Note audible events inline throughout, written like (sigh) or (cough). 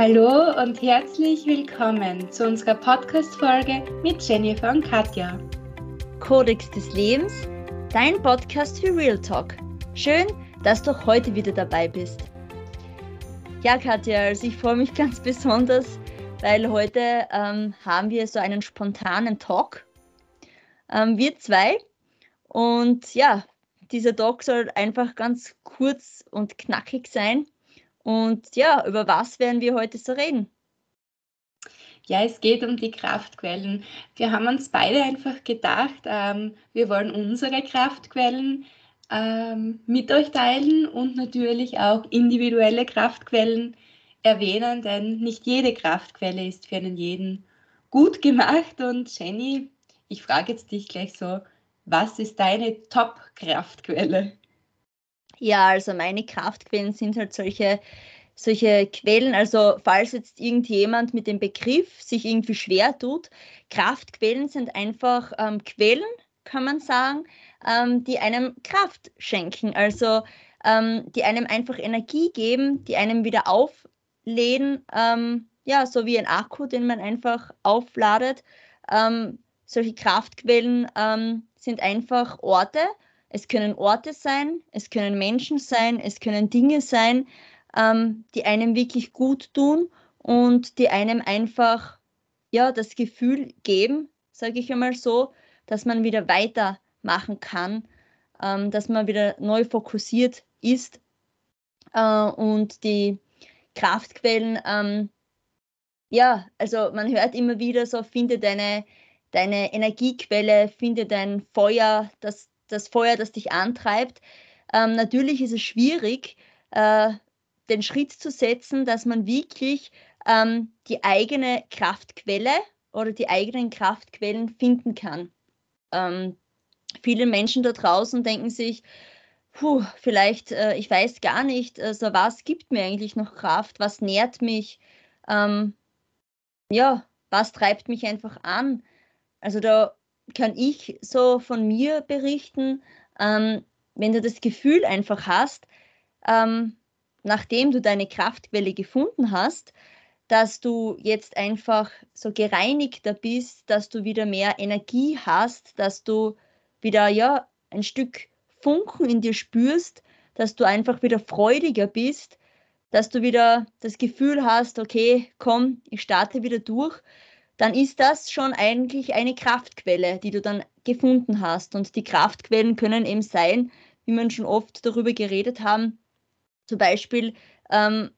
Hallo und herzlich willkommen zu unserer Podcast-Folge mit Jennifer und Katja. Kodex des Lebens, dein Podcast für Real Talk. Schön, dass du heute wieder dabei bist. Ja, Katja, also ich freue mich (laughs) ganz besonders, weil heute ähm, haben wir so einen spontanen Talk. Ähm, wir zwei. Und ja, dieser Talk soll einfach ganz kurz und knackig sein. Und ja, über was werden wir heute so reden? Ja, es geht um die Kraftquellen. Wir haben uns beide einfach gedacht, ähm, wir wollen unsere Kraftquellen ähm, mit euch teilen und natürlich auch individuelle Kraftquellen erwähnen, denn nicht jede Kraftquelle ist für einen jeden gut gemacht. Und Jenny, ich frage jetzt dich gleich so, was ist deine Top-Kraftquelle? Ja, also meine Kraftquellen sind halt solche, solche Quellen. Also falls jetzt irgendjemand mit dem Begriff sich irgendwie schwer tut, Kraftquellen sind einfach ähm, Quellen, kann man sagen, ähm, die einem Kraft schenken. Also ähm, die einem einfach Energie geben, die einem wieder aufläden. Ähm, ja, so wie ein Akku, den man einfach aufladet. Ähm, solche Kraftquellen ähm, sind einfach Orte, es können Orte sein, es können Menschen sein, es können Dinge sein, ähm, die einem wirklich gut tun und die einem einfach ja das Gefühl geben, sage ich einmal so, dass man wieder weitermachen kann, ähm, dass man wieder neu fokussiert ist äh, und die Kraftquellen, ähm, ja, also man hört immer wieder so, finde deine, deine Energiequelle, finde dein Feuer, das das Feuer, das dich antreibt. Ähm, natürlich ist es schwierig, äh, den Schritt zu setzen, dass man wirklich ähm, die eigene Kraftquelle oder die eigenen Kraftquellen finden kann. Ähm, viele Menschen da draußen denken sich, puh, vielleicht, äh, ich weiß gar nicht, also was gibt mir eigentlich noch Kraft, was nährt mich, ähm, ja, was treibt mich einfach an. Also da kann ich so von mir berichten, ähm, wenn du das Gefühl einfach hast, ähm, nachdem du deine Kraftquelle gefunden hast, dass du jetzt einfach so gereinigter bist, dass du wieder mehr Energie hast, dass du wieder ja ein Stück Funken in dir spürst, dass du einfach wieder freudiger bist, dass du wieder das Gefühl hast, okay, komm, ich starte wieder durch, dann ist das schon eigentlich eine Kraftquelle, die du dann gefunden hast. Und die Kraftquellen können eben sein, wie wir schon oft darüber geredet haben, zum Beispiel ähm,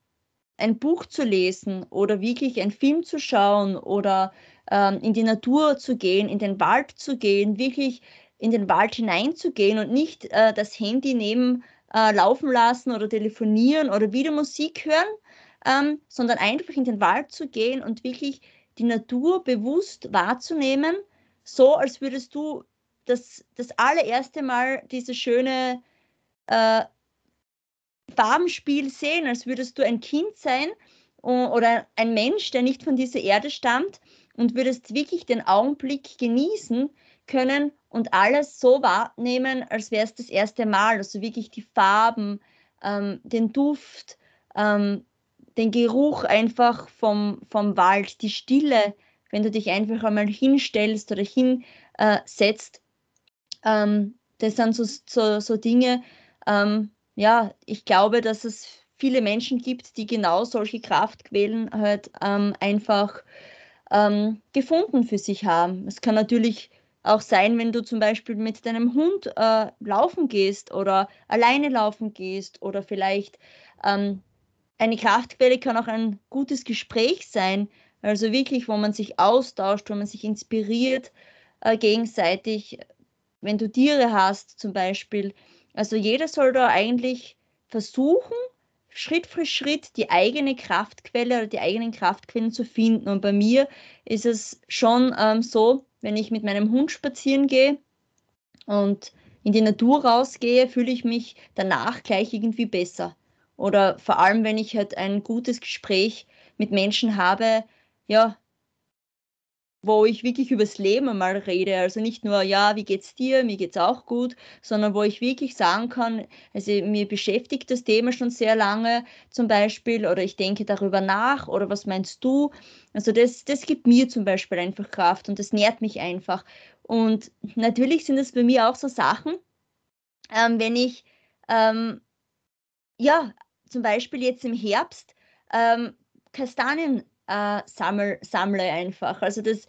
ein Buch zu lesen oder wirklich einen Film zu schauen oder ähm, in die Natur zu gehen, in den Wald zu gehen, wirklich in den Wald hineinzugehen und nicht äh, das Handy neben äh, laufen lassen oder telefonieren oder wieder Musik hören, ähm, sondern einfach in den Wald zu gehen und wirklich die Natur bewusst wahrzunehmen, so als würdest du das, das allererste Mal dieses schöne äh, Farbenspiel sehen, als würdest du ein Kind sein oder ein Mensch, der nicht von dieser Erde stammt und würdest wirklich den Augenblick genießen können und alles so wahrnehmen, als wäre es das erste Mal. Also wirklich die Farben, ähm, den Duft, ähm, den Geruch einfach vom, vom Wald, die Stille, wenn du dich einfach einmal hinstellst oder hinsetzt. Äh, ähm, das sind so, so, so Dinge, ähm, ja, ich glaube, dass es viele Menschen gibt, die genau solche Kraftquellen halt ähm, einfach ähm, gefunden für sich haben. Es kann natürlich auch sein, wenn du zum Beispiel mit deinem Hund äh, laufen gehst oder alleine laufen gehst oder vielleicht ähm, eine Kraftquelle kann auch ein gutes Gespräch sein, also wirklich, wo man sich austauscht, wo man sich inspiriert äh, gegenseitig, wenn du Tiere hast zum Beispiel. Also jeder soll da eigentlich versuchen, Schritt für Schritt die eigene Kraftquelle oder die eigenen Kraftquellen zu finden. Und bei mir ist es schon ähm, so, wenn ich mit meinem Hund spazieren gehe und in die Natur rausgehe, fühle ich mich danach gleich irgendwie besser. Oder vor allem, wenn ich halt ein gutes Gespräch mit Menschen habe, ja, wo ich wirklich übers Leben einmal rede. Also nicht nur, ja, wie geht's dir, mir geht's auch gut, sondern wo ich wirklich sagen kann, also mir beschäftigt das Thema schon sehr lange zum Beispiel oder ich denke darüber nach oder was meinst du? Also das, das gibt mir zum Beispiel einfach Kraft und das nährt mich einfach. Und natürlich sind es bei mir auch so Sachen, ähm, wenn ich, ähm, ja, zum Beispiel jetzt im Herbst ähm, Kastanien äh, sammel, sammle einfach. Also das,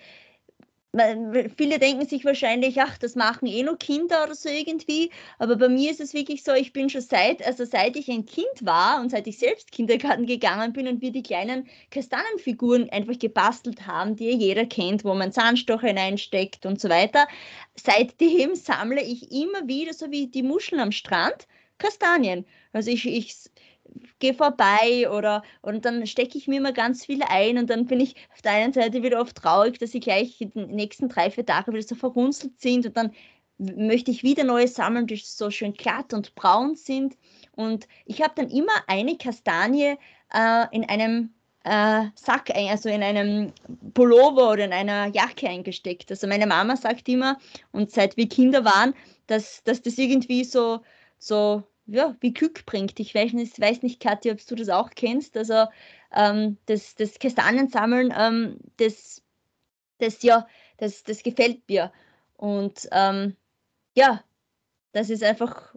viele denken sich wahrscheinlich, ach, das machen eh nur Kinder oder so irgendwie. Aber bei mir ist es wirklich so, ich bin schon seit, also seit ich ein Kind war und seit ich selbst Kindergarten gegangen bin und wir die kleinen Kastanienfiguren einfach gebastelt haben, die jeder kennt, wo man Zahnstocher hineinsteckt und so weiter. Seitdem sammle ich immer wieder, so wie die Muscheln am Strand, Kastanien. Also ich, ich gehe vorbei oder und dann stecke ich mir immer ganz viel ein und dann bin ich auf der einen Seite wieder oft traurig, dass sie gleich die nächsten drei, vier Tage wieder so verrunzelt sind und dann möchte ich wieder neue sammeln, die so schön glatt und braun sind. Und ich habe dann immer eine Kastanie äh, in einem äh, Sack, also in einem Pullover oder in einer Jacke eingesteckt. Also meine Mama sagt immer, und seit wir Kinder waren, dass, dass das irgendwie so, so ja, wie Glück bringt. Ich weiß nicht, weiß nicht, Katja, ob du das auch kennst. Also ähm, das, das Kastaniensammeln, ähm, das, das ja, das, das gefällt mir. Und ähm, ja, das ist einfach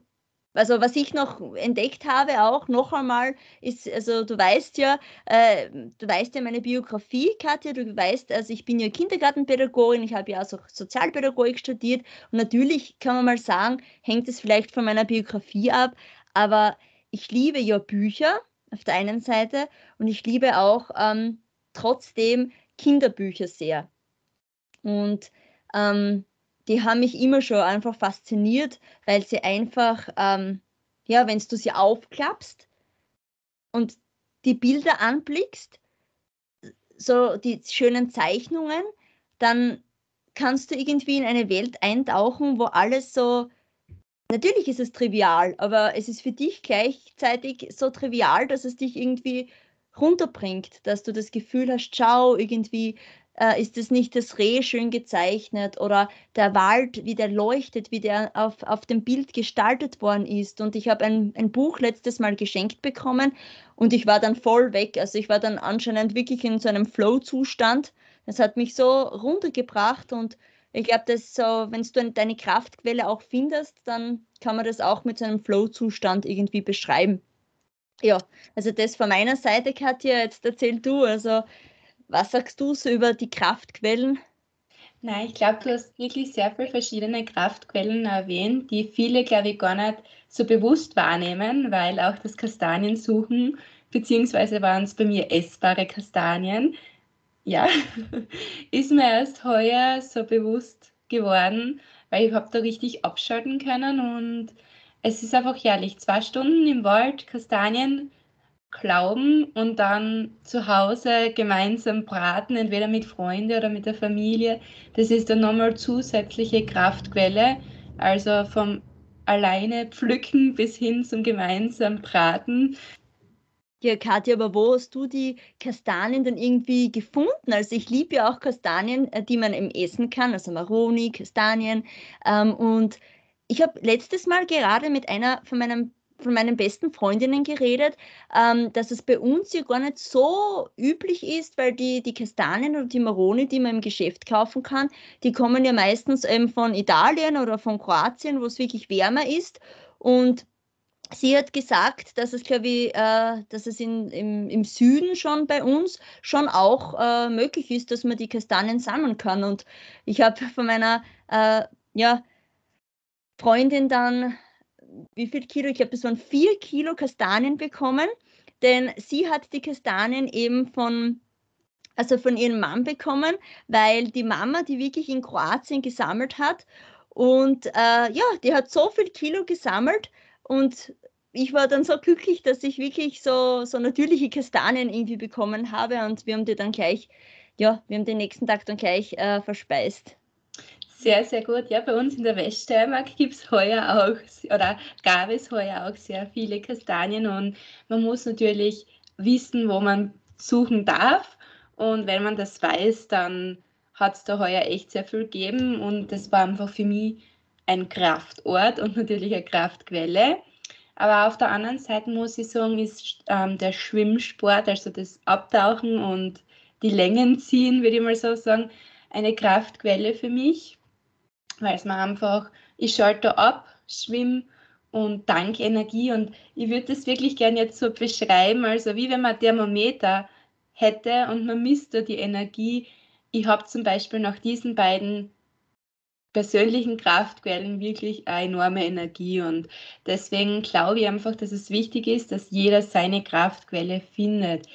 also was ich noch entdeckt habe, auch noch einmal, ist, also du weißt ja, äh, du weißt ja meine Biografie, Katja, du weißt, also ich bin ja Kindergartenpädagogin, ich habe ja auch so Sozialpädagogik studiert. Und natürlich kann man mal sagen, hängt es vielleicht von meiner Biografie ab, aber ich liebe ja Bücher auf der einen Seite. Und ich liebe auch ähm, trotzdem Kinderbücher sehr. Und ähm, die haben mich immer schon einfach fasziniert, weil sie einfach, ähm, ja, wenn du sie aufklappst und die Bilder anblickst, so die schönen Zeichnungen, dann kannst du irgendwie in eine Welt eintauchen, wo alles so, natürlich ist es trivial, aber es ist für dich gleichzeitig so trivial, dass es dich irgendwie runterbringt, dass du das Gefühl hast, schau, irgendwie äh, ist es nicht das Reh schön gezeichnet oder der Wald, wie der leuchtet, wie der auf, auf dem Bild gestaltet worden ist. Und ich habe ein, ein Buch letztes Mal geschenkt bekommen und ich war dann voll weg. Also ich war dann anscheinend wirklich in so einem Flow-Zustand. Das hat mich so runtergebracht und ich glaube, dass so, wenn du deine Kraftquelle auch findest, dann kann man das auch mit so einem Flow-Zustand irgendwie beschreiben. Ja, also das von meiner Seite, Katja, jetzt erzähl du. Also was sagst du so über die Kraftquellen? Nein, ich glaube, du hast wirklich sehr viele verschiedene Kraftquellen erwähnt, die viele, glaube ich, gar nicht so bewusst wahrnehmen, weil auch das Kastaniensuchen, beziehungsweise waren es bei mir essbare Kastanien, ja, (laughs) ist mir erst heuer so bewusst geworden, weil ich habe da richtig abschalten können und es ist einfach herrlich. Zwei Stunden im Wald Kastanien glauben und dann zu Hause gemeinsam braten, entweder mit Freunden oder mit der Familie. Das ist dann nochmal zusätzliche Kraftquelle. Also vom alleine pflücken bis hin zum gemeinsamen Braten. Ja, Katja, aber wo hast du die Kastanien dann irgendwie gefunden? Also ich liebe ja auch Kastanien, äh, die man im essen kann, also Maroni, Kastanien. Ähm, und ich habe letztes Mal gerade mit einer von meinen von meinen besten Freundinnen geredet, ähm, dass es bei uns ja gar nicht so üblich ist, weil die, die Kastanien oder die Maroni, die man im Geschäft kaufen kann, die kommen ja meistens eben von Italien oder von Kroatien, wo es wirklich wärmer ist. Und sie hat gesagt, dass es, glaube ich, äh, dass es in, im, im Süden schon bei uns schon auch äh, möglich ist, dass man die Kastanien sammeln kann. Und ich habe von meiner äh, ja, Freundin dann wie viel Kilo? Ich glaube, das waren vier Kilo Kastanien bekommen, denn sie hat die Kastanien eben von also von ihrem Mann bekommen, weil die Mama die wirklich in Kroatien gesammelt hat und äh, ja, die hat so viel Kilo gesammelt und ich war dann so glücklich, dass ich wirklich so, so natürliche Kastanien irgendwie bekommen habe und wir haben die dann gleich, ja, wir haben den nächsten Tag dann gleich äh, verspeist. Sehr, sehr gut. Ja, bei uns in der Weststeiermark gibt es heuer auch, oder gab es heuer auch sehr viele Kastanien und man muss natürlich wissen, wo man suchen darf. Und wenn man das weiß, dann hat es da heuer echt sehr viel gegeben und das war einfach für mich ein Kraftort und natürlich eine Kraftquelle. Aber auf der anderen Seite muss ich sagen, ist ähm, der Schwimmsport, also das Abtauchen und die Längen ziehen, würde ich mal so sagen, eine Kraftquelle für mich, weil es mir einfach, ich schalte ab, schwimme und dank Energie und ich würde das wirklich gerne jetzt so beschreiben, also wie wenn man ein Thermometer hätte und man misst da die Energie. Ich habe zum Beispiel nach diesen beiden persönlichen Kraftquellen wirklich eine enorme Energie und deswegen glaube ich einfach, dass es wichtig ist, dass jeder seine Kraftquelle findet.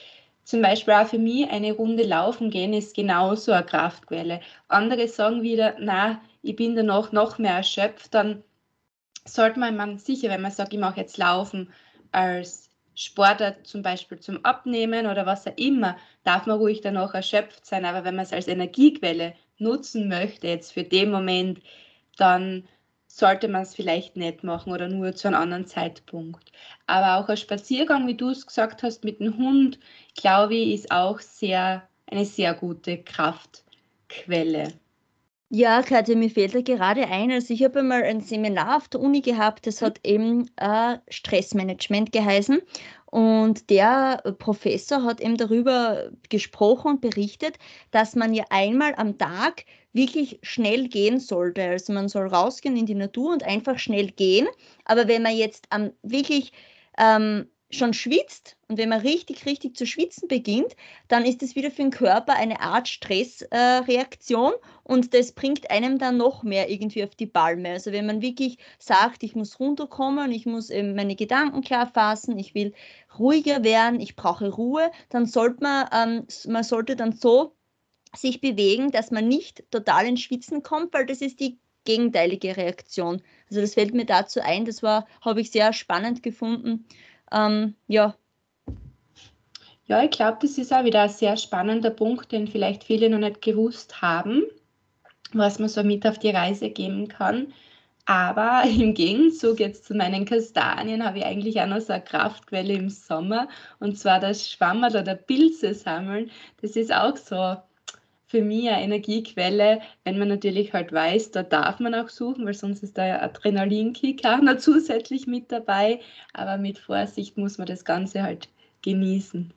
Zum Beispiel auch für mich eine Runde laufen gehen ist genauso eine Kraftquelle. Andere sagen wieder, na, ich bin danach noch mehr erschöpft, dann sollte man, man sicher, wenn man sagt, ich mache jetzt Laufen als Sportart zum Beispiel zum Abnehmen oder was auch immer, darf man ruhig danach erschöpft sein. Aber wenn man es als Energiequelle nutzen möchte, jetzt für den Moment, dann sollte man es vielleicht nicht machen oder nur zu einem anderen Zeitpunkt. Aber auch ein Spaziergang, wie du es gesagt hast, mit dem Hund, glaube ich, ist auch sehr, eine sehr gute Kraftquelle. Ja, Katja, mir fällt da gerade ein, also ich habe einmal ein Seminar auf der Uni gehabt, das hat eben äh, Stressmanagement geheißen. Und der Professor hat eben darüber gesprochen und berichtet, dass man ja einmal am Tag wirklich schnell gehen sollte. Also man soll rausgehen in die Natur und einfach schnell gehen. Aber wenn man jetzt ähm, wirklich ähm, schon schwitzt und wenn man richtig, richtig zu schwitzen beginnt, dann ist es wieder für den Körper eine Art Stressreaktion äh, und das bringt einem dann noch mehr irgendwie auf die Palme. Also wenn man wirklich sagt, ich muss runterkommen, ich muss eben meine Gedanken klar fassen, ich will ruhiger werden, ich brauche Ruhe, dann sollte man, ähm, man sollte dann so sich bewegen, dass man nicht total ins Schwitzen kommt, weil das ist die gegenteilige Reaktion. Also das fällt mir dazu ein, das war, habe ich sehr spannend gefunden ähm, ja. Ja, ich glaube, das ist auch wieder ein sehr spannender Punkt, den vielleicht viele noch nicht gewusst haben, was man so mit auf die Reise geben kann. Aber (laughs) im Gegenzug jetzt zu meinen Kastanien habe ich eigentlich auch noch so eine Kraftquelle im Sommer und zwar das Schwammerl oder Pilze sammeln. Das ist auch so für mich eine Energiequelle, wenn man natürlich halt weiß, da darf man auch suchen, weil sonst ist der Adrenalinkick auch noch (laughs) zusätzlich mit dabei. Aber mit Vorsicht muss man das Ganze halt genießen.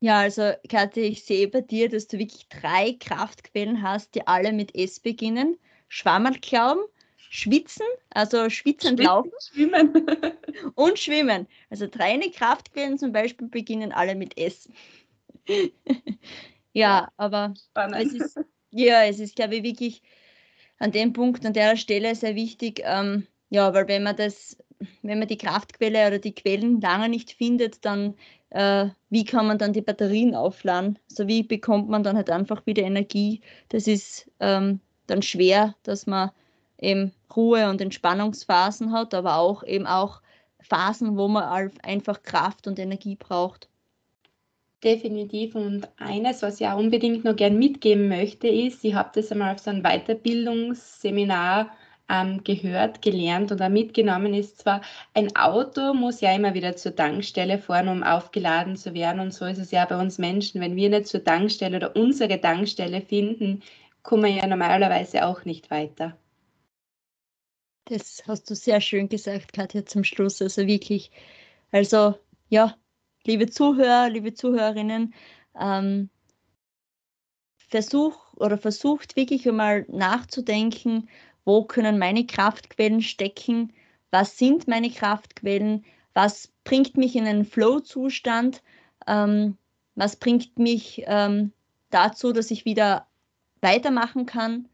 Ja, also Kathi, ich sehe bei dir, dass du wirklich drei Kraftquellen hast, die alle mit S beginnen. Schwammerlglauben, Schwitzen, also Schwitzen und Laufen. Schwimmen. (laughs) und Schwimmen. Also drei Kraftquellen zum Beispiel beginnen alle mit S. (laughs) Ja, aber es ist, (laughs) ja, es ist, glaube ich, wirklich an dem Punkt, an der Stelle sehr wichtig, ähm, ja, weil wenn man das, wenn man die Kraftquelle oder die Quellen lange nicht findet, dann äh, wie kann man dann die Batterien aufladen? Also wie bekommt man dann halt einfach wieder Energie? Das ist ähm, dann schwer, dass man eben Ruhe und Entspannungsphasen hat, aber auch eben auch Phasen, wo man einfach Kraft und Energie braucht. Definitiv. Und eines, was ich auch unbedingt noch gern mitgeben möchte, ist, ich habe das einmal auf so einem Weiterbildungsseminar ähm, gehört, gelernt oder mitgenommen, ist zwar, ein Auto muss ja immer wieder zur Tankstelle fahren, um aufgeladen zu werden. Und so ist es ja bei uns Menschen. Wenn wir nicht zur Tankstelle oder unsere Tankstelle finden, kommen wir ja normalerweise auch nicht weiter. Das hast du sehr schön gesagt, Katja, zum Schluss. Also wirklich, also ja, liebe Zuhörer, liebe Zuhörerinnen, ähm, versuch oder versucht wirklich einmal nachzudenken, wo können meine Kraftquellen stecken, was sind meine Kraftquellen, was bringt mich in einen Flow-Zustand, ähm, was bringt mich ähm, dazu, dass ich wieder weitermachen kann.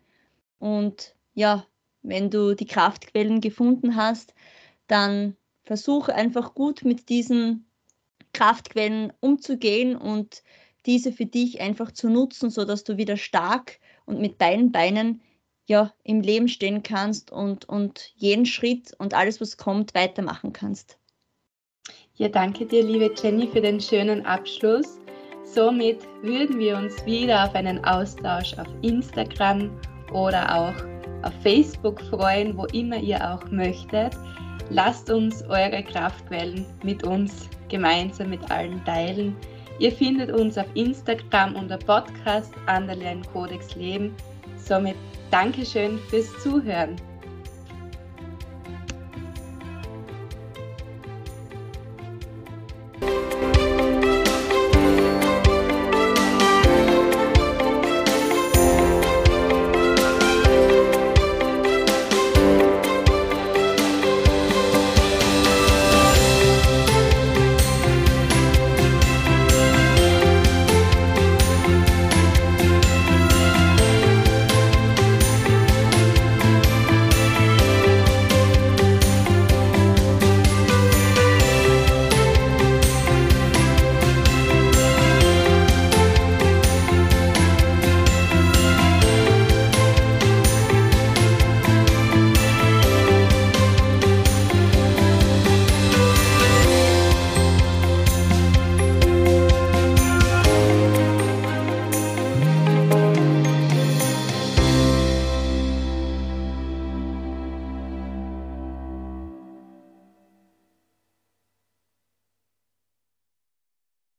Und ja, wenn du die Kraftquellen gefunden hast, dann versuche einfach gut mit diesen Kraftquellen umzugehen und diese für dich einfach zu nutzen, sodass du wieder stark und mit deinen Beinen ja im Leben stehen kannst und, und jeden Schritt und alles, was kommt, weitermachen kannst. Ja, danke dir, liebe Jenny, für den schönen Abschluss. Somit würden wir uns wieder auf einen Austausch auf Instagram oder auch auf Facebook freuen, wo immer ihr auch möchtet. Lasst uns eure Kraftquellen mit uns gemeinsam mit allen teilen. Ihr findet uns auf Instagram unter Podcast Underline Codex Leben. Somit Dankeschön fürs Zuhören.